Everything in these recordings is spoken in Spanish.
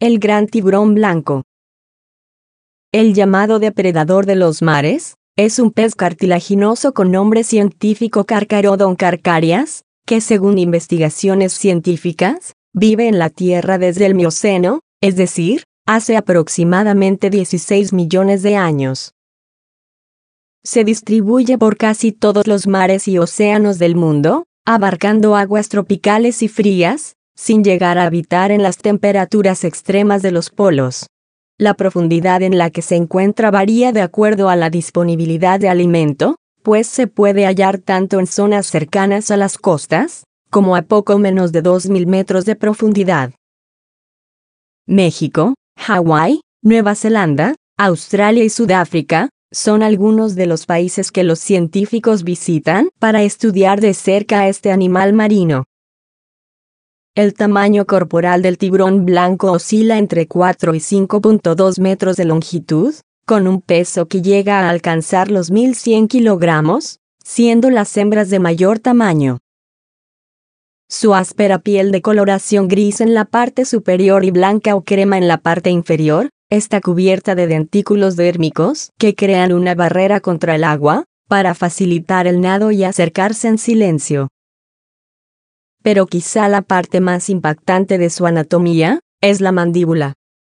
el gran tiburón blanco. El llamado depredador de los mares, es un pez cartilaginoso con nombre científico Carcharodon carcarias, que según investigaciones científicas, vive en la Tierra desde el Mioceno, es decir, hace aproximadamente 16 millones de años. Se distribuye por casi todos los mares y océanos del mundo, abarcando aguas tropicales y frías, sin llegar a habitar en las temperaturas extremas de los polos. La profundidad en la que se encuentra varía de acuerdo a la disponibilidad de alimento, pues se puede hallar tanto en zonas cercanas a las costas, como a poco menos de 2.000 metros de profundidad. México, Hawái, Nueva Zelanda, Australia y Sudáfrica, son algunos de los países que los científicos visitan para estudiar de cerca a este animal marino. El tamaño corporal del tiburón blanco oscila entre 4 y 5.2 metros de longitud, con un peso que llega a alcanzar los 1.100 kilogramos, siendo las hembras de mayor tamaño. Su áspera piel de coloración gris en la parte superior y blanca o crema en la parte inferior, está cubierta de dentículos dérmicos que crean una barrera contra el agua, para facilitar el nado y acercarse en silencio. Pero quizá la parte más impactante de su anatomía, es la mandíbula.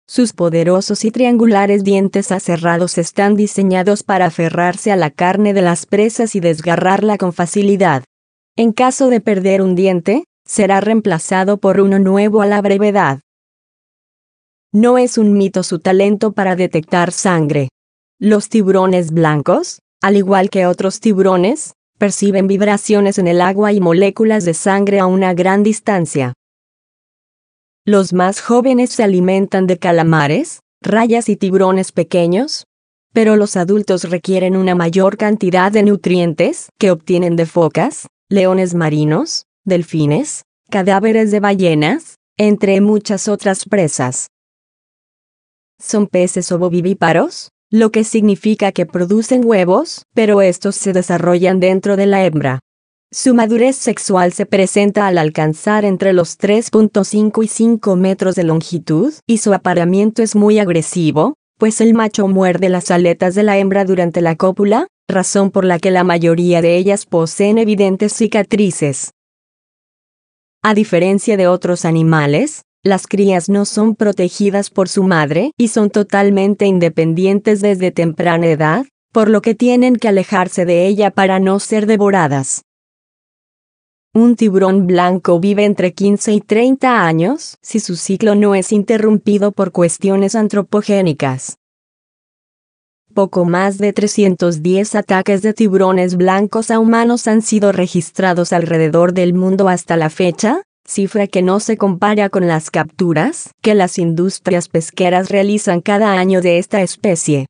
Sus poderosos y triangulares dientes aserrados están diseñados para aferrarse a la carne de las presas y desgarrarla con facilidad. En caso de perder un diente, será reemplazado por uno nuevo a la brevedad. No es un mito su talento para detectar sangre. Los tiburones blancos, al igual que otros tiburones, perciben vibraciones en el agua y moléculas de sangre a una gran distancia. Los más jóvenes se alimentan de calamares, rayas y tiburones pequeños, pero los adultos requieren una mayor cantidad de nutrientes que obtienen de focas, leones marinos, delfines, cadáveres de ballenas, entre muchas otras presas. Son peces ovovivíparos, lo que significa que producen huevos, pero estos se desarrollan dentro de la hembra. Su madurez sexual se presenta al alcanzar entre los 3.5 y 5 metros de longitud y su apareamiento es muy agresivo, pues el macho muerde las aletas de la hembra durante la cópula, razón por la que la mayoría de ellas poseen evidentes cicatrices. A diferencia de otros animales, las crías no son protegidas por su madre y son totalmente independientes desde temprana edad, por lo que tienen que alejarse de ella para no ser devoradas. Un tiburón blanco vive entre 15 y 30 años si su ciclo no es interrumpido por cuestiones antropogénicas. Poco más de 310 ataques de tiburones blancos a humanos han sido registrados alrededor del mundo hasta la fecha, cifra que no se compara con las capturas que las industrias pesqueras realizan cada año de esta especie.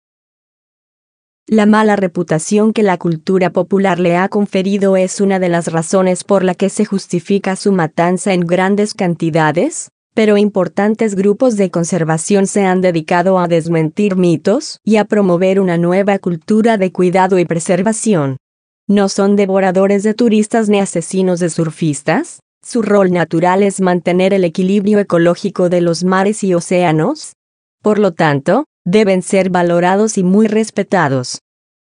La mala reputación que la cultura popular le ha conferido es una de las razones por la que se justifica su matanza en grandes cantidades, pero importantes grupos de conservación se han dedicado a desmentir mitos y a promover una nueva cultura de cuidado y preservación. No son devoradores de turistas ni asesinos de surfistas, su rol natural es mantener el equilibrio ecológico de los mares y océanos. Por lo tanto, deben ser valorados y muy respetados.